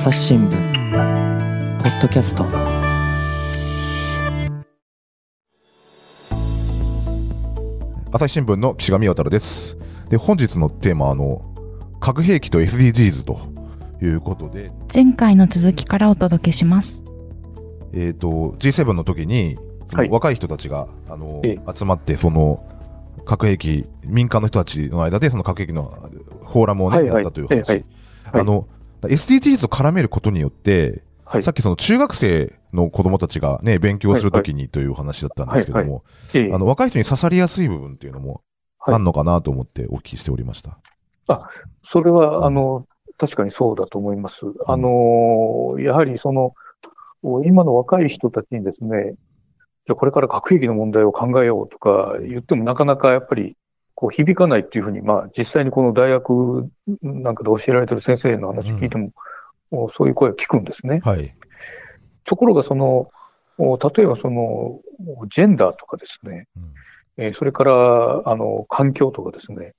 朝日新聞ポッドキャスト。朝日新聞の岸上渡です。で、本日のテーマは、あの、核兵器と SDGs ということで、前回の続きからお届けします。えっ、と、G7 の時に、はい。若い人たちが、あのええ、集まって、その、核兵器、民間の人たちの間で、その核兵器のフォーラムをね、はいはい。やったという話。はい。はい。あの、SDGs と絡めることによって、はい。さっきその中学生の子供たちがね、勉強するときにという話だったんですけども、ええ。あの、若い人に刺さりやすい部分っていうのもはいあんのかなと思ってお聞きしておりました。それは、あの、確かにそうだと思います。あの、やはりその、今の若い人たちにですね、じゃあこれから核兵器の問題を考えようとか言ってもなかなかやっぱりこう響かないっていうふうに、まあ実際にこの大学なんかで教えられてる先生の話聞いても、もうそういう声を聞くんですね。はい。ところがその、お例えばその、ジェンダーとかですね、うんえーそれから、あの、環境とかですね、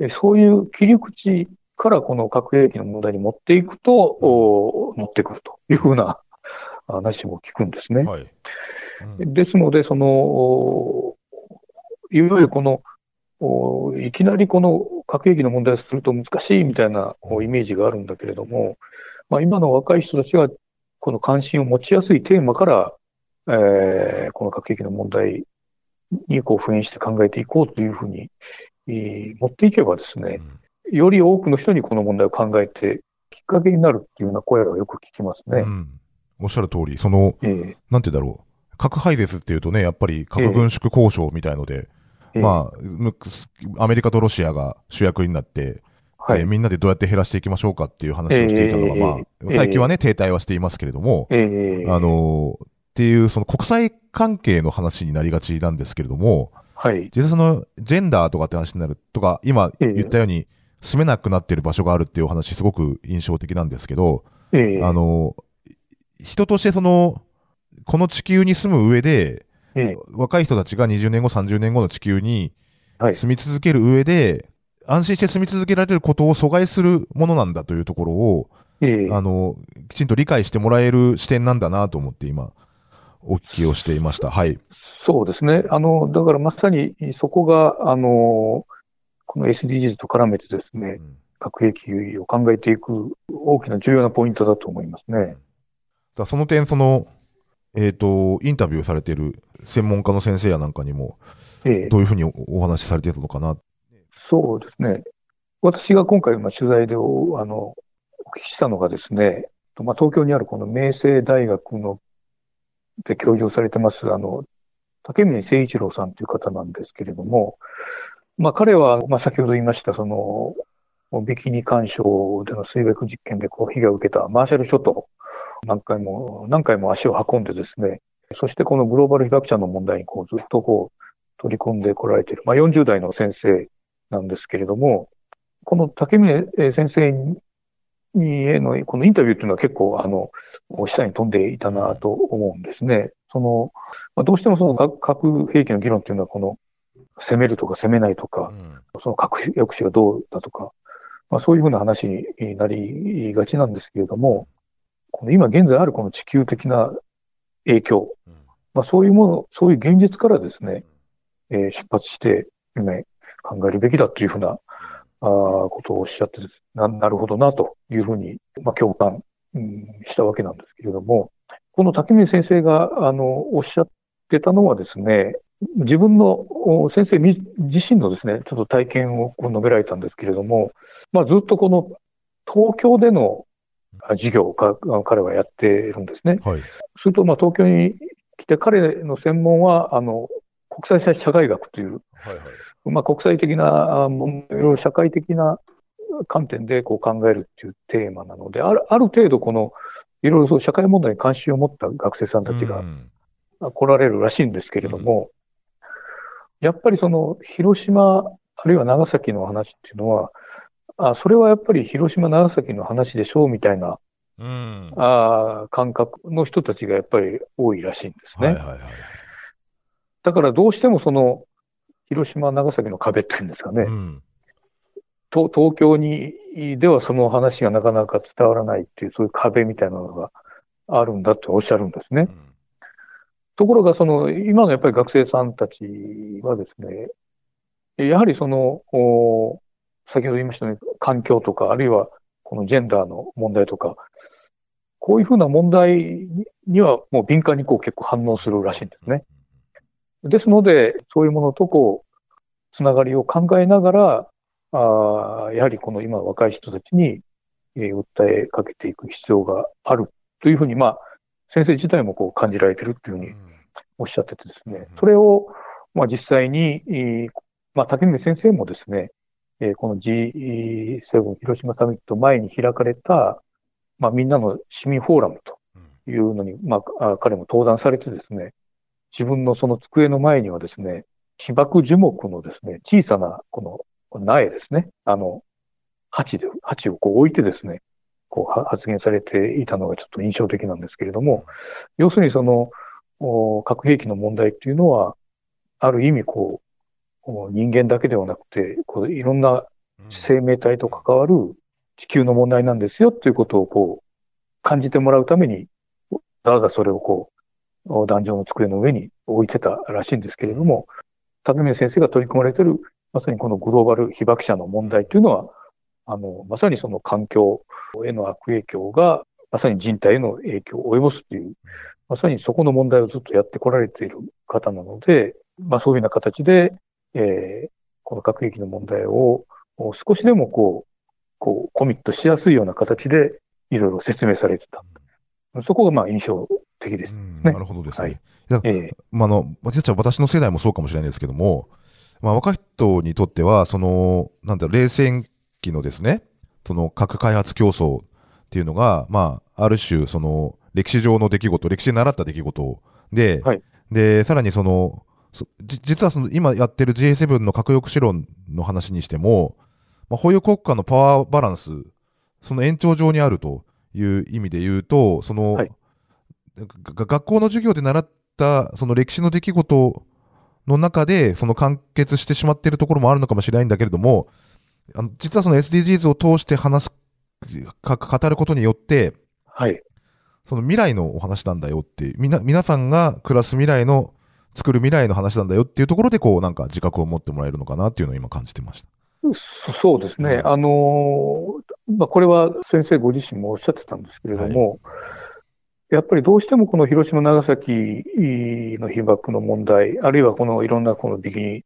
えーそういう切り口からこの核兵器の問題に持っていくと、お持ってくるというふうな話も聞くんですね。はい。うんですので、その、おいわゆるこの、おいきなりこの核兵器の問題をすると難しいみたいなおイメージがあるんだけれども、まあ、今の若い人たちがこの関心を持ちやすいテーマから、えーこの核兵器の問題にこう普遍して考えていこうというふうに、えー持っていけばですね、より多くの人にこの問題を考えてきっかけになるっていうような声がよく聞きますね。うんおっしゃる通り、その、えーなんてだろう。核廃絶っていうとね、やっぱり核軍縮交渉みたいので、えーまあ、むアメリカとロシアが主役になって、はい。えーみんなでどうやって減らしていきましょうかっていう話をしていたのが、えーまあ、えー最近はね、停滞はしていますけれども、えーあのーっていう、その国際関係の話になりがちなんですけれども、はい。実際その、ジェンダーとかって話になるとか、今ええ。言ったように、住めなくなっている場所があるっていうお話、すごく印象的なんですけど、えーあの、人としてその、この地球に住む上で、えー若い人たちが20年後、30年後の地球にはい住み続ける上で、安心して住み続けられることを阻害するものなんだというところを、えーあの、きちんと理解してもらえる視点なんだなと思って今、お聞きをしていました。はい。そうですね。あの、だからまさにそこが、あの、この SDGs と絡めてですね、核兵器を考えていく大きな重要なポイントだと思いますね。だその点、その、えっ、と、インタビューされている専門家の先生やなんかにも、ええどういうふうにおお話しされていたのかな。そうですね。私が今回、まあ、取材でおあのお聞きしたのがですね、まあ、東京にあるこの明星大学ので教授をされてます、あの、竹峰誠一郎さんという方なんですけれども、まあ、彼は、まあ、先ほど言いました、その、ビキニ干渉での水爆実験でこう被害を受けたマーシャル諸島、何回も、何回も足を運んでですね、そしてこのグローバル被爆者の問題にこうずっとこう取り込んでこられている、まあ、40代の先生なんですけれども、この竹峰えー先生にへのこのインタビューっていうのは結構あの、下に飛んでいたなと思うんですね。その、まあ、どうしてもその核核兵器の議論っていうのはこの攻めるとか攻めないとか、その核抑止がどうだとか、まあ、そういうふうな話になりがちなんですけれども、この今現在あるこの地球的な影響、まあ、そういうもの、そういう現実からですね、えー出発して、ね、考えるべきだというふうなあーことをおっしゃってです。な、なるほどなというふうに、まあ、共感、うんしたわけなんですけれども、この竹峰先生が、あの、おっしゃってたのはですね、自分のお先生み自身のですね、ちょっと体験を述べられたんですけれども、まあ、ずっとこの東京でのあ授業をか彼はやっているんですね。はい。すると、まあ、東京に来て、彼の専門は、あの、国際社会学という、はいはい。まあ、国際的な、いろいろ社会的な観点でこう考えるっていうテーマなので、あるある程度この、いろいろそう社会問題に関心を持った学生さんたちがうん来られるらしいんですけれども、やっぱりその広島、あるいは長崎の話っていうのは、あそれはやっぱり広島、長崎の話でしょうみたいなうん。あ感覚の人たちがやっぱり多いらしいんですね。はいはいはい。だからどうしてもその広島、長崎の壁っていうんですかね、うん。と東京に、ではその話がなかなか伝わらないっていう、そういう壁みたいなのがあるんだとおっしゃるんですね。ところが、その、今のやっぱり学生さんたちはですね、やはりその、先ほど言いましたように、環境とか、あるいはこのジェンダーの問題とか、こういうふうな問題にはもう敏感にこう結構反応するらしいんですね。ですので、そういうものとこう、つながりを考えながら、あやはりこの今の若い人たちに、えー、訴えかけていく必要があるというふうに、まあ、先生自体もこう感じられてるっていうふうにおっしゃっててですね、それを、まあ実際に、えー、まあ竹峰先生もですね、えー、この G7 広島サミット前に開かれた、まあみんなの市民フォーラムというのに、まあ彼も登壇されてですね、自分のその机の前にはですね、被爆樹木のですね、小さなこの苗ですね、あの、鉢で、鉢をこう置いてですね、こう発言されていたのがちょっと印象的なんですけれども、要するにその、核兵器の問題っていうのは、ある意味こう、人間だけではなくて、こういろんな生命体と関わる地球の問題なんですよっていうことをこう、感じてもらうために、わざわざそれをこう、壇上の机の上に置いてたらしいんですけれども、竹宮先生が取り組まれている、まさにこのグローバル被爆者の問題というのは、あの、まさにその環境への悪影響が、まさに人体への影響を及ぼすという、まさにそこの問題をずっとやってこられている方なので、まあそういうような形で、えー、この核兵器の問題を少しでもこう、こう、コミットしやすいような形でいろいろ説明されてた。そこがまあ印象的です、ね、なるほどですね。はい、えー、まあ、あの、私の世代もそうかもしれないですけども、まあ、若い人にとっては、その、なんだろう、冷戦期のですね、その核開発競争っていうのが、まあ、ある種、その、歴史上の出来事、歴史で習った出来事で、はい、で、さらにその、実はその今やってる G7 の核抑止論の話にしても、まあ、保有国家のパワーバランス、その延長上にあるという意味で言うと、その、はい、学校の授業で習ったその歴史の出来事の中で、その完結してしまっているところもあるのかもしれないんだけれども、あの実はその SDGs を通して話す、語ることによって、はい。その未来のお話なんだよってみな、皆さんが暮らす未来の、作る未来の話なんだよっていうところで、こう、なんか自覚を持ってもらえるのかなっていうのを今感じてました。そうですね。あのまあ、これは先生ご自身もおっしゃってたんですけれども、はいやっぱりどうしてもこの広島、長崎の被爆の問題、あるいはこのいろんなこのビキ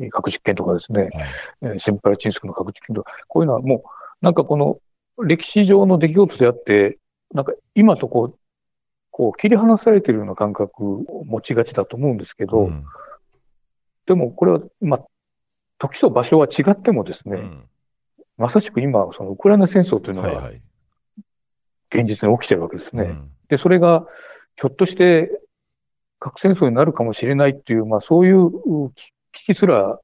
ニ核実験とかですね、はい、センパラチンスクの核実験とか、こういうのはもう、なんかこの歴史上の出来事であって、なんか今とこう、こう切り離されているような感覚を持ちがちだと思うんですけど、うん、でもこれは、まあ、時と場所は違ってもですね、うん、まさしく今、そのウクライナ戦争というのが現実に起きてるわけですね。はいはい、で、それがひょっとして核戦争になるかもしれないっていう、まあそういう危機すら、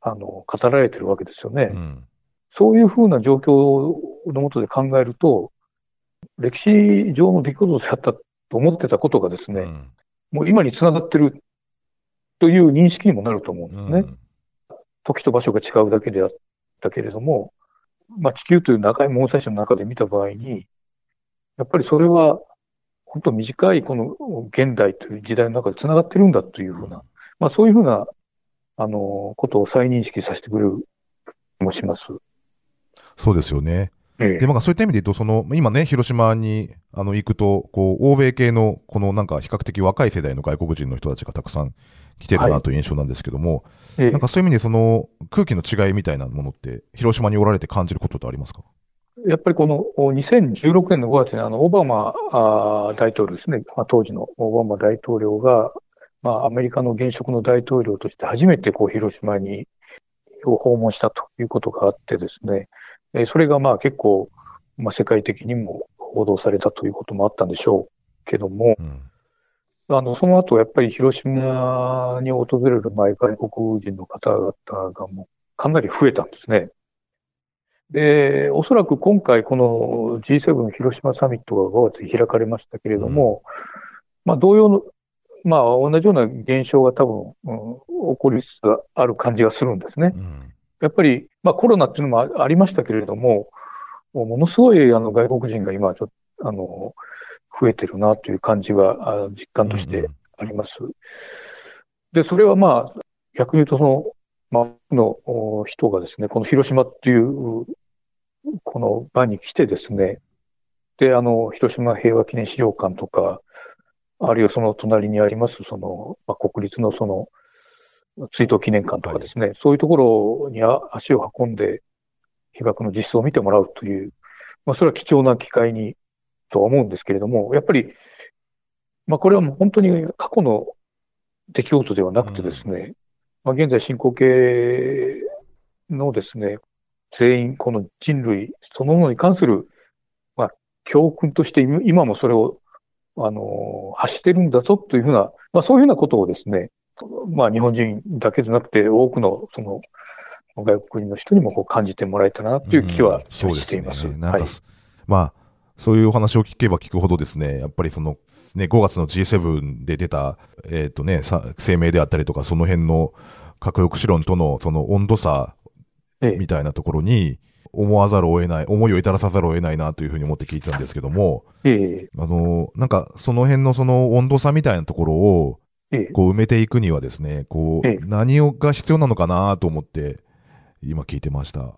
あの、語られてるわけですよね。うん、そういうふうな状況のもとで考えると、歴史上の出来事だったと思ってたことがですね、うん、もう今につながってるという認識にもなると思うんですね。うん、時と場所が違うだけであったけれども、まあ、地球という長い物差しの中で見た場合に、やっぱりそれは、本当短いこの現代という時代の中で繋がってるんだというふうな、まあそういうふうなあの、ことを再認識させてくれるもします。そうですよね。ええ、で、まあ、そういった意味で言うと、その、今ね、広島に、あの、行くと、こう、欧米系の、この、なんか、比較的若い世代の外国人の人たちがたくさん来てるなという印象なんですけども、はい、なんかそういう意味で、その、空気の違いみたいなものって、広島におられて感じることってありますか？やっぱりこの2016年の5月にあのオバマ大統領ですね、まあ、当時のオバマ大統領がまあ、アメリカの現職の大統領として初めてこう広島にを訪問したということがあってですね、えそれがまあ結構、まあ、世界的にも報道されたということもあったんでしょうけども、うん、あの、その後やっぱり広島に訪れる前外国人の方々がもうかなり増えたんですね。で、おそらく今回この G7 広島サミットが5月に開かれましたけれども、うん、まあ同様のまあ、同じような現象が多分、うん、起こりつつある感じがするんですね。うん、やっぱり、まあコロナっていうのもありましたけれども、ものすごいあの外国人が今ちょっと、あの、増えてるなという感じは実感としてあります。うんうん、で、それはまあ、逆に言うとその、まあ、の人がですね、この広島っていう、この場に来てですね、で、あの、広島平和記念資料館とか、あるいはその隣にあります、その、まあ、国立のその、追悼記念館とかですね、はい、そういうところに足を運んで、被爆の実相を見てもらうという、まあ、それは貴重な機会に、とは思うんですけれども、やっぱり、まあ、これはもう本当に過去の出来事ではなくてですね、うん、まあ、現在進行形のですね、全員、この人類そのものに関する、まあ、教訓として今もそれを、あの、発してるんだぞというふうな、まあ、そういうふうなことをですね、まあ、日本人だけでなくて、多くの、その、外国の人にもこう感じてもらえたらなという気はしています。うん、すね、はい、まあ、そういうお話を聞けば聞くほどですね、やっぱりその、ね、5月の G7 で出た、えっ、ー、とね、声明であったりとか、その辺の核抑止論とのその温度差みたいなところに、思わざるを得ない、思いを至らさざるを得ないなというふうに思って聞いてたんですけども、えあの、なんかその辺のその温度差みたいなところを、こう埋めていくにはですね、こう、何をが必要なのかなと思って、今聞いてました。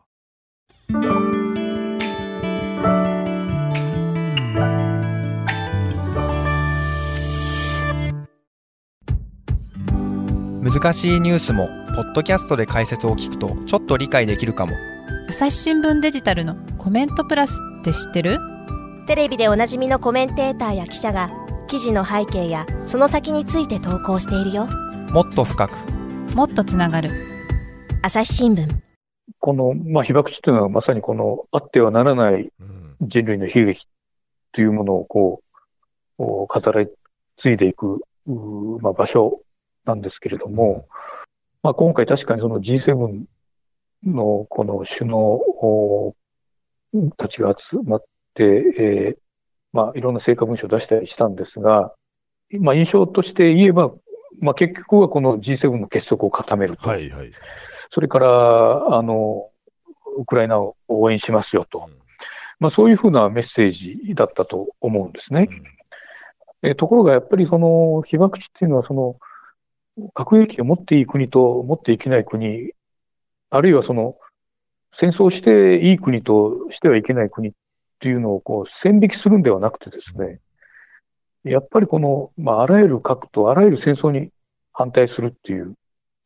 難しいニュースもポッドキャストで解説を聞くとちょっと理解できるかも。朝日新聞デジタルのコメントプラスって知ってる？テレビでおなじみのコメンテーターや記者が記事の背景やその先について投稿しているよ。もっと深く。もっとつながる。朝日新聞。この、まあ、被爆地というのはまさにこのあってはならない人類の悲劇というものをこう語り継いでいく、まあ、場所なんですけれども、まあ、今回確かにその G7 のこの首脳たちが集まって、えー、まあ、いろんな成果文書を出したりしたんですが、まあ、印象として言えば、まあ、結局はこの G7 の結束を固めると。はいはい。それから、あの、ウクライナを応援しますよと。まあ、そういうふうなメッセージだったと思うんですね。うん、えところがやっぱりその被爆地っていうのはその核兵器を持っていい国と持っていけない国、あるいはその戦争していい国としてはいけない国っていうのをこう線引きするんではなくてですね、やっぱりこの、まあ、あらゆる核とあらゆる戦争に反対するっていう、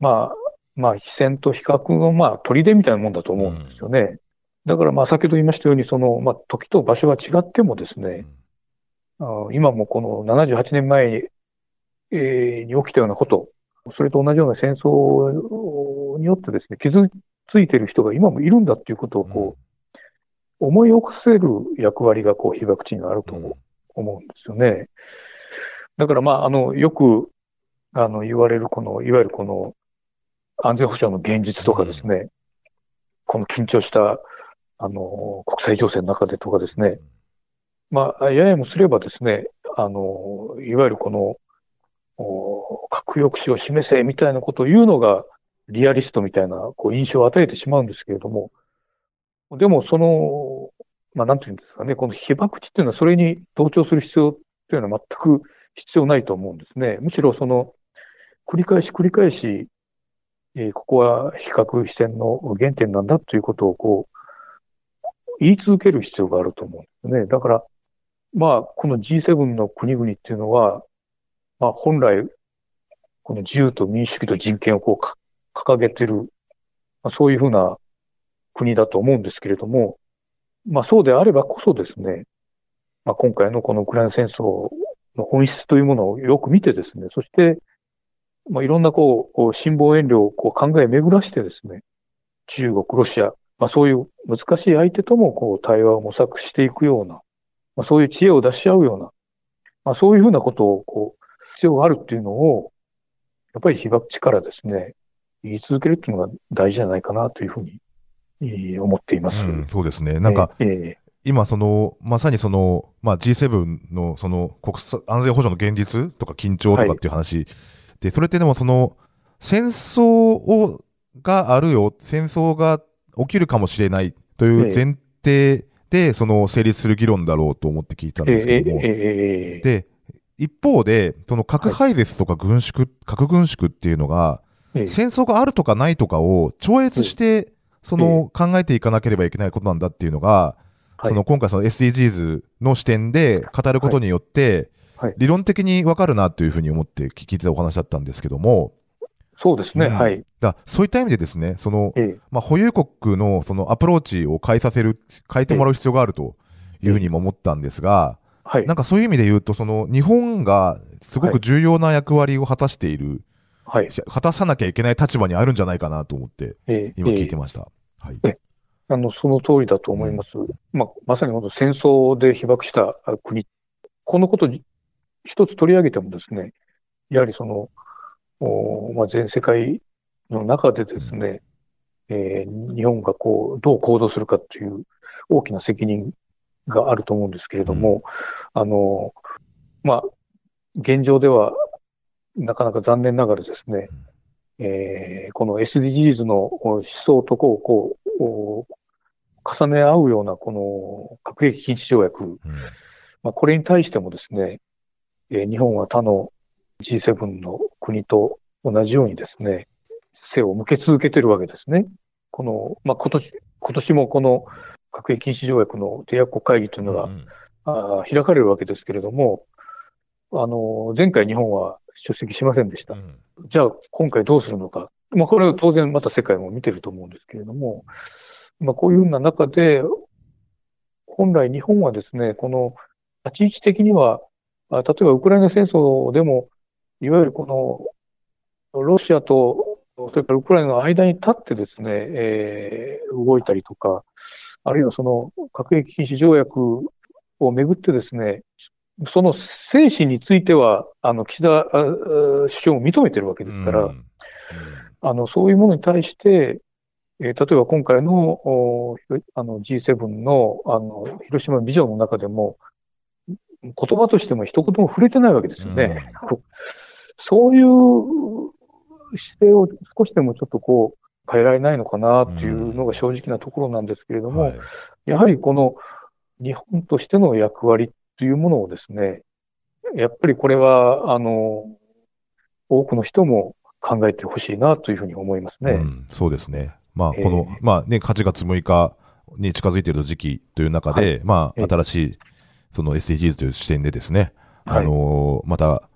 まあ、まあ、非戦と比較の、まあ、砦みたいなもんだと思うんですよね。うん、だから、まあ、先ほど言いましたように、その、まあ、時と場所が違ってもですね、うん、今もこの78年前に、えー、に起きたようなこと、それと同じような戦争によってですね、傷ついてる人が今もいるんだっていうことをこう、思い起こせる役割がこう被爆地にあると思うん。ですよね。だからまあ、あの、よく、あの、言われるこの、いわゆるこの安全保障の現実とかですね、この緊張した、あの、国際情勢の中でとかですね、まあ、ややもすればですね、あの、いわゆるこの、核抑止を示せみたいなことを言うのがリアリストみたいなこう印象を与えてしまうんですけれども、でもその、まあなんていうんですかね、この被爆地っていうのはそれに同調する必要っていうのは全く必要ないと思うんですね。むしろその、繰り返し繰り返し、えー、ここは比較非戦の原点なんだということをこう、言い続ける必要があると思うんですね。だから、まあ、この G7 の国々っていうのは、まあ、本来、この自由と民主主義と人権をこう掲げてる、まあ、そういうふうな国だと思うんですけれども、まあそうであればこそですね、まあ今回のこのウクライナ戦争の本質というものをよく見てですね、そして、まあいろんなこう、辛抱遠慮をこう考え巡らしてですね、中国、ロシア、まあそういう難しい相手ともこう対話を模索していくような、まあそういう知恵を出し合うような、まあそういうふうなことをこう必要があるっていうのを、やっぱり被爆地からですね、言い続けるっていうのが大事じゃないかなというふうに思っています。うん、そうですね。なんか、えー、今その、まさにその、まあ G7 のその国際安全保障の現実とか緊張とかっていう話、はい、で、それってでもその、戦争をがあるよ、戦争が起きるかもしれないという前提で、その成立する議論だろうと思って聞いたんですけども、で、一方で、その核廃絶とか軍縮、核軍縮っていうのが、戦争があるとかないとかを超越して、その考えていかなければいけないことなんだっていうのが、その今回その SDGs の視点で語ることによって、理論的にわかるなというふうに思って聞いてたお話だったんですけども、そうですね、うん、はい。だそういった意味でですね、その、ええ、まあ、保有国のそのアプローチを変えさせる、変えてもらう必要があるというふうにも思ったんですが、はい。なんかそういう意味で言うと、その日本がすごく重要な役割を果たしている、はい。果たさなきゃいけない立場にあるんじゃないかなと思って、今聞いてました。はい。あの、その通りだと思います。うん、まあ、まさに本当戦争で被爆した国、このこと一つ取り上げてもですね、やはりその、おまあ、全世界の中でですね、えー、日本がこう、どう行動するかという大きな責任があると思うんですけれども、うん、あの、まあ、現状ではなかなか残念ながらですね、えー、この SDGs の思想とこう、こう、重ね合うようなこの核兵器禁止条約、うん、まあ、これに対してもですね、えー、日本は他の G7 の国と同じようにですね、背を向け続けてるわけですね。この、まあ、今年、今年もこの核兵器禁止条約の締約国会議というのが、うん、あ開かれるわけですけれども、あの、前回日本は出席しませんでした。うん、じゃあ、今回どうするのか。まあ、これは当然また世界も見てると思うんですけれども、まあ、こういうふうな中で、本来日本はですね、この立ち位置的には、例えばウクライナ戦争でも、いわゆるこの、ロシアと、それからウクライナの間に立ってですね、えー、動いたりとか、あるいはその核兵器禁止条約をめぐってですね、その精神については、あの、岸田首相も認めてるわけですから、うん。うん、あの、そういうものに対して、えー、例えば今回のあの G7 のあの広島ビジョンの中でも、言葉としても一言も触れてないわけですよね。うん、そういう姿勢を少しでもちょっとこう変えられないのかなっていうのが正直なところなんですけれども、うんはい、やはりこの日本としての役割っていうものをですね、やっぱりこれは、あの、多くの人も考えてほしいなというふうに思いますね。うん、そうですね。まあ、この、えー、まあね、8月6日に近づいている時期という中で、はい、まあ、新しい、その SDGs という視点でですね、はい、あのー、また、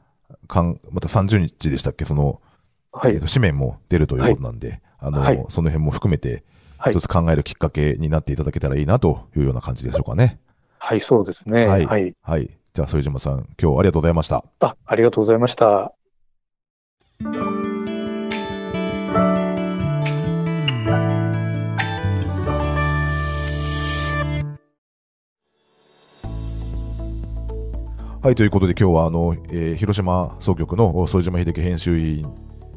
かん、また30日でしたっけ、その、はい、えー、と紙面も出るということなんで、あのー、その辺も含めて、一つ考えるきっかけになっていただけたらいいなというような感じでしょうかね。はい、そうですね。はい。はい。はい、じゃあ、副島さん、今日ありがとうございました。あ、ありがとうございました。はい、ということで今日はあの、えー、広島総局の副島秀樹編集員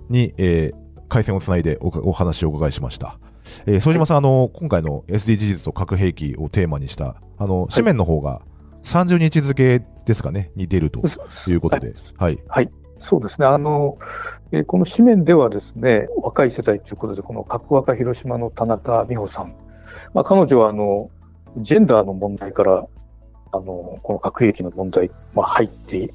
に、えー、回線をつないでおお話をお伺いしました。えー、副島さん、あの、今回の SDGs と核兵器をテーマにした、あの、紙面の方が30日付ですかね、に出るということで。はい。はい。そうですね。あの、えー、この紙面ではですね、若い世代ということで、この核若広島の田中美穂さん。まあ、彼女は、あの、ジェンダーの問題から、あの、この核兵器の問題、まあ、入って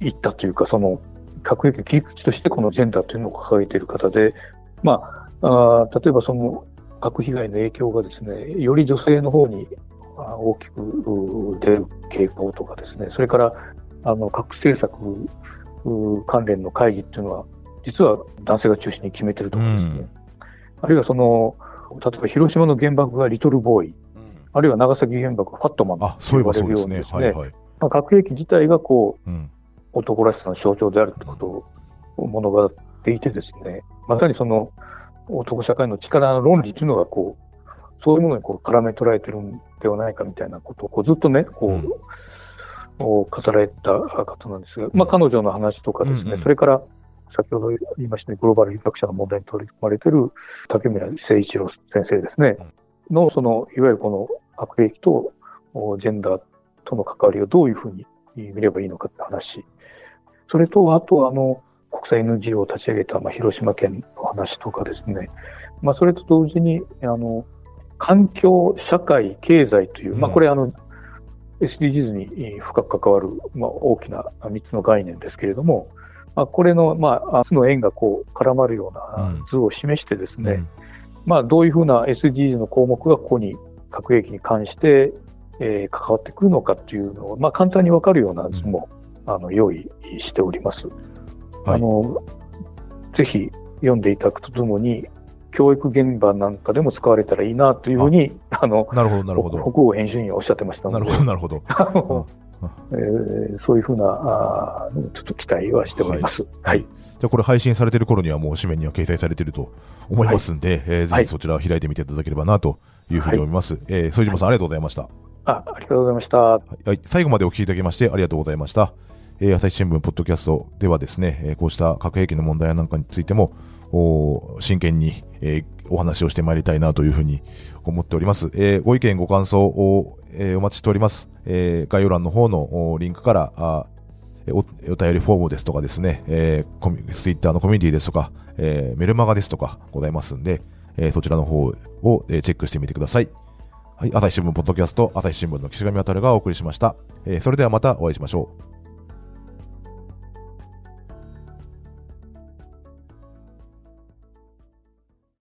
いったというか、その、核兵器の切り口としてこのジェンダーというのを掲げている方で、まあ、あ例えばその核被害の影響がですね、より女性の方に大きく出る傾向とかですね、それからあの核政策関連の会議っていうのは、実は男性が中心に決めてるとかですね、うん、あるいはその、例えば広島の原爆がリトルボーイ、あるいは長崎原爆、ファットマンと呼ばれるようにですね、まあ、核兵器自体がこう、うん、男らしさの象徴であるということを物語っていてですね、まさにその男社会の力の論理というのがこう、そういうものにこう絡め捉えてるんではないかみたいなことをこうずっとね、こう、うん、語られた方なんですが、まあ彼女の話とかですね、うんうん、それから先ほど言いましたね、グローバル被爆者の問題に取り組まれている竹村誠一郎先生ですね、の、その、いわゆるこの核兵器とジェンダーとの関わりをどういうふうに見ればいいのかって話。それと、あと、あの、国際 NGO を立ち上げた、まあ、広島県の話とかですね、まあ、それと同時に、あの、環境、社会、経済という、まあ、これ、あの、SDGs に深く関わる、まあ、大きな3つの概念ですけれども、まあ、これの、まあ、つの円がこう絡まるような図を示してですね、うん、まあ、どういうふうな SDGs の項目がここに核兵器に関して、えー、関わってくるのかっていうのを、まあ、簡単にわかるような図も、うん、あの用意しております。はい、あのぜひ読んでいただくとともに、教育現場なんかでも使われたらいいなというふうに、あの、なるほど、なるほど。北欧編集員はおっしゃってましたなるほど、なるほど。えー、そういうふうなあちょっと期待はしております。はい。はい、じゃあこれ配信されてる頃にはもう紙面には掲載されていると思いますんで、はい、えー、ぜひそちらを開いてみていただければなというふうに思います。はい、えー、副島さんありがとうございました。あ、ありがとうございました。はい、最後までお聞きいただきましてありがとうございました。えー、朝日新聞ポッドキャストではですね、えー、こうした核兵器の問題なんかについても、真剣に、えー、お話をしてまいりたいなというふうに思っております。えー、ご意見ご感想を、えー、お待ちしております。えー、概要欄の方のリンクからあおお便りフォームですとかですね、えー、ツイッターのコミュニティですとか、えー、メルマガですとかございますんで、えー、そちらの方を、えー、チェックしてみてください。はい、朝日新聞ポッドキャスト、朝日新聞の岸上渡がお送りしました。えー、それではまたお会いしましょう。